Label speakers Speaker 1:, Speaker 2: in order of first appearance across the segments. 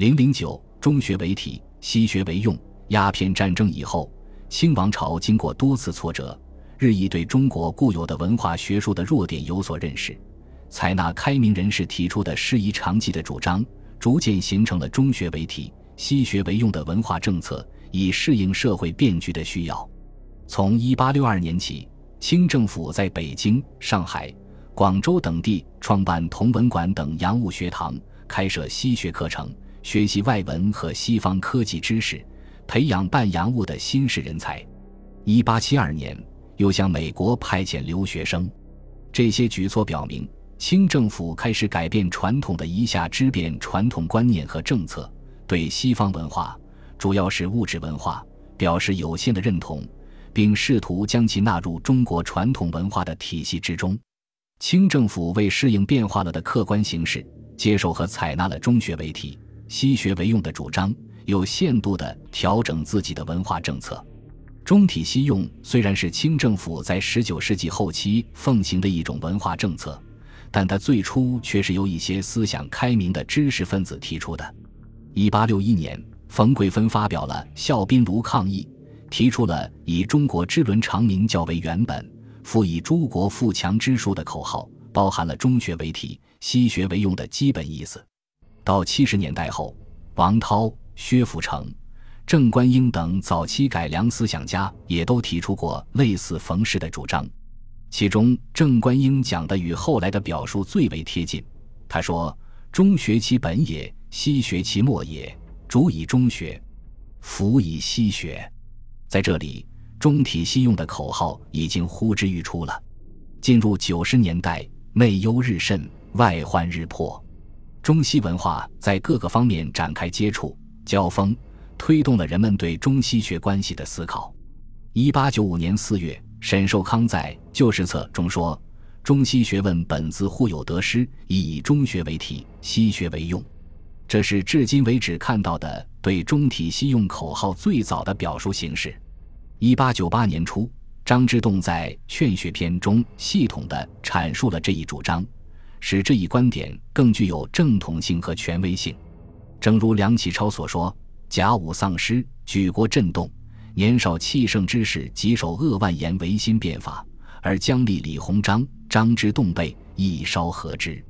Speaker 1: 零零九，中学为体，西学为用。鸦片战争以后，清王朝经过多次挫折，日益对中国固有的文化学术的弱点有所认识，采纳开明人士提出的师夷长技的主张，逐渐形成了中学为体，西学为用的文化政策，以适应社会变局的需要。从一八六二年起，清政府在北京、上海、广州等地创办同文馆等洋务学堂，开设西学课程，学习外文和西方科技知识。培养办洋务的新式人才。一八七二年，又向美国派遣留学生。这些举措表明，清政府开始改变传统的一下之变传统观念和政策，对西方文化，主要是物质文化，表示有限的认同，并试图将其纳入中国传统文化的体系之中。清政府为适应变化了的客观形势，接受和采纳了中学为体、西学为用的主张。有限度地调整自己的文化政策，中体西用虽然是清政府在十九世纪后期奉行的一种文化政策，但它最初却是由一些思想开明的知识分子提出的。一八六一年，冯桂芬发表了《孝宾炉抗议》，提出了以中国之伦常名教为原本，复以诸国富强之术的口号，包含了中学为体、西学为用的基本意思。到七十年代后，王涛。薛福成、郑观应等早期改良思想家也都提出过类似冯氏的主张，其中郑观应讲的与后来的表述最为贴近。他说：“中学其本也，西学其末也。主以中学，辅以西学。”在这里，中体西用的口号已经呼之欲出了。进入九十年代，内忧日甚，外患日迫，中西文化在各个方面展开接触。交锋推动了人们对中西学关系的思考。一八九五年四月，沈寿康在《旧事册》中说：“中西学问本自互有得失，以以中学为体，西学为用。”这是至今为止看到的对中体西用口号最早的表述形式。一八九八年初，张之洞在《劝学篇》中系统地阐述了这一主张，使这一观点更具有正统性和权威性。正如梁启超所说：“甲午丧尸，举国震动。年少气盛之士，极守扼万言维新变法，而姜立、李鸿章、张之洞辈亦稍合之。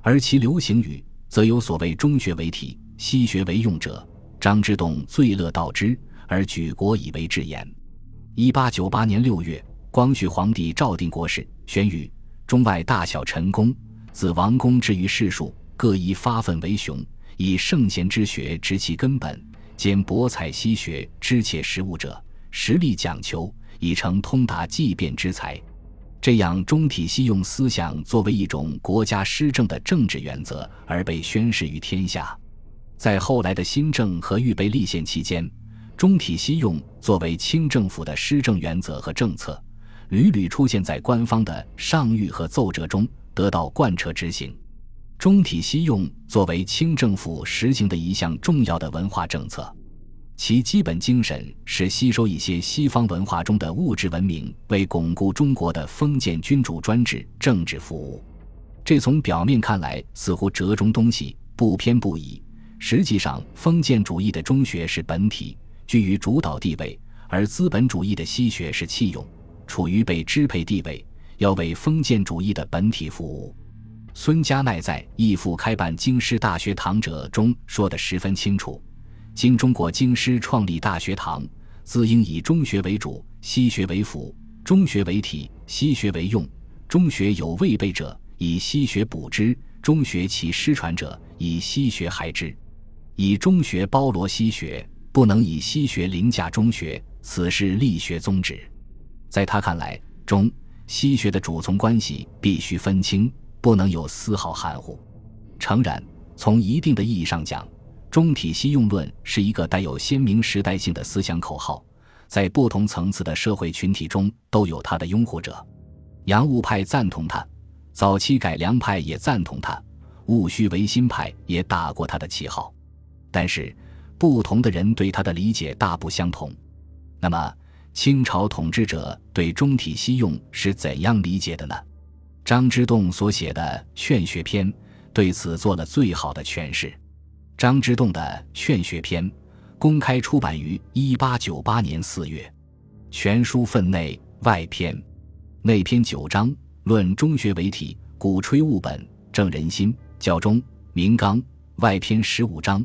Speaker 1: 而其流行语，则有所谓中学为体，西学为用者。张之洞最乐道之，而举国以为至言。”一八九八年六月，光绪皇帝诏定国事，宣谕中外大小臣工，自王公至于士庶，各宜发愤为雄。以圣贤之学执其根本，兼博采西学知切实务者，实力讲求，以成通达即变之才。这样中体西用思想作为一种国家施政的政治原则而被宣示于天下。在后来的新政和预备立宪期间，中体西用作为清政府的施政原则和政策，屡屡出现在官方的上谕和奏折中，得到贯彻执行。中体西用作为清政府实行的一项重要的文化政策，其基本精神是吸收一些西方文化中的物质文明，为巩固中国的封建君主专制政治服务。这从表面看来似乎折中东西，不偏不倚。实际上，封建主义的中学是本体，居于主导地位；而资本主义的西学是器用，处于被支配地位，要为封建主义的本体服务。孙家鼐在《义父开办京师大学堂者》中说得十分清楚：今中国京师创立大学堂，自应以中学为主，西学为辅；中学为体，西学为用。中学有未备者，以西学补之；中学其失传者，以西学害之。以中学包罗西学，不能以西学凌驾中学，此是立学宗旨。在他看来，中西学的主从关系必须分清。不能有丝毫含糊。诚然，从一定的意义上讲，中体西用论是一个带有鲜明时代性的思想口号，在不同层次的社会群体中都有它的拥护者。洋务派赞同他，早期改良派也赞同他，戊戌维新派也打过他的旗号。但是，不同的人对他的理解大不相同。那么，清朝统治者对中体西用是怎样理解的呢？张之洞所写的《劝学篇》对此做了最好的诠释。张之洞的《劝学篇》公开出版于一八九八年四月。全书分内外篇，内篇九章，论中学为体，鼓吹物本，正人心，教中明纲；外篇十五章，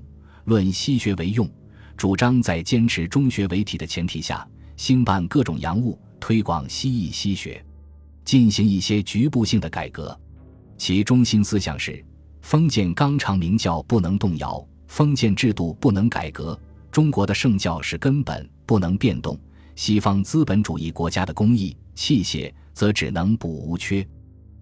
Speaker 1: 论西学为用，主张在坚持中学为体的前提下，兴办各种洋务，推广西艺西学，进行一些局部性的改革。其中心思想是。封建纲常名教不能动摇，封建制度不能改革，中国的圣教是根本不能变动。西方资本主义国家的工艺器械则只能补无缺。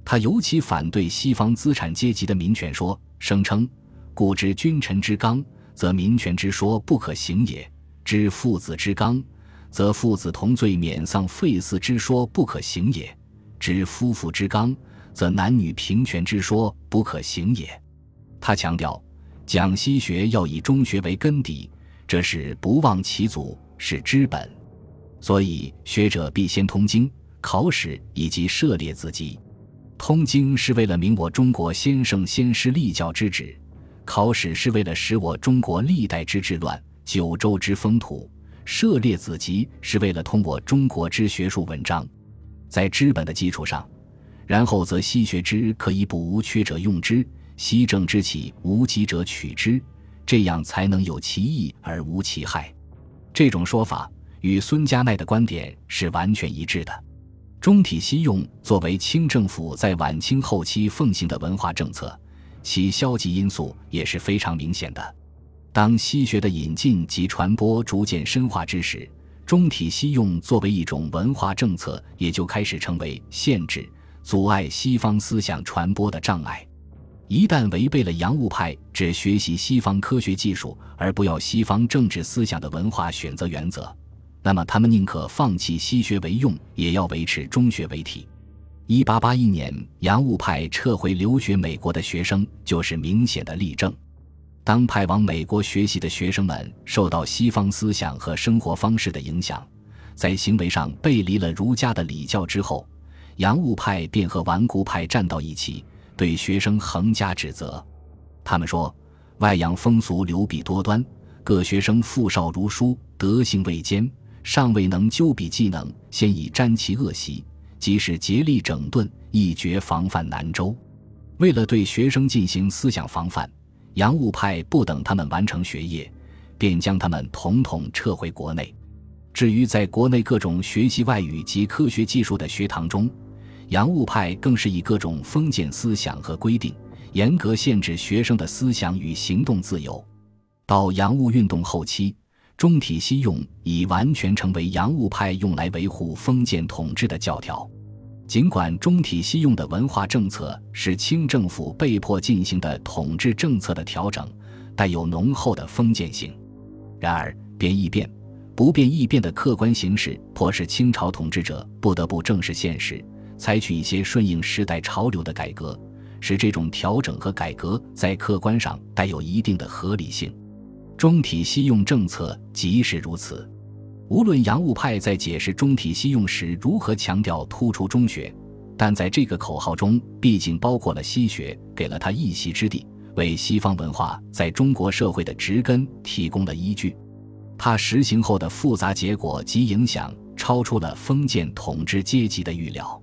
Speaker 1: 他尤其反对西方资产阶级的民权说，声称：“故知君臣之纲，则民权之说不可行也；知父子之纲，则父子同罪免丧废嗣之说不可行也；知夫妇之纲。”则男女平权之说不可行也。他强调，讲西学要以中学为根底，这是不忘其祖，是之本。所以学者必先通经、考史以及涉猎子集。通经是为了明我中国先圣先师立教之旨，考史是为了使我中国历代之治乱、九州之风土，涉猎子集是为了通过中国之学术文章。在知本的基础上。然后则西学之可以补无缺者用之，西正之起无极者取之，这样才能有其益而无其害。这种说法与孙家鼐的观点是完全一致的。中体西用作为清政府在晚清后期奉行的文化政策，其消极因素也是非常明显的。当西学的引进及传播逐渐深化之时，中体西用作为一种文化政策，也就开始成为限制。阻碍西方思想传播的障碍，一旦违背了洋务派只学习西方科学技术而不要西方政治思想的文化选择原则，那么他们宁可放弃西学为用，也要维持中学为体。一八八一年，洋务派撤回留学美国的学生就是明显的例证。当派往美国学习的学生们受到西方思想和生活方式的影响，在行为上背离了儒家的礼教之后。洋务派便和顽固派站到一起，对学生横加指责。他们说：“外洋风俗流弊多端，各学生富少如书，德行未坚，尚未能究彼技能，先已沾其恶习。即使竭力整顿，亦觉防范难周。”为了对学生进行思想防范，洋务派不等他们完成学业，便将他们统统撤回国内。至于在国内各种学习外语及科学技术的学堂中，洋务派更是以各种封建思想和规定，严格限制学生的思想与行动自由。到洋务运动后期，中体西用已完全成为洋务派用来维护封建统治的教条。尽管中体西用的文化政策是清政府被迫进行的统治政策的调整，带有浓厚的封建性，然而变易变、不变易变的客观形势，迫使清朝统治者不得不正视现实。采取一些顺应时代潮流的改革，使这种调整和改革在客观上带有一定的合理性。中体西用政策即是如此。无论洋务派在解释中体西用时如何强调突出中学，但在这个口号中毕竟包括了西学，给了他一席之地，为西方文化在中国社会的植根提供了依据。它实行后的复杂结果及影响，超出了封建统治阶级的预料。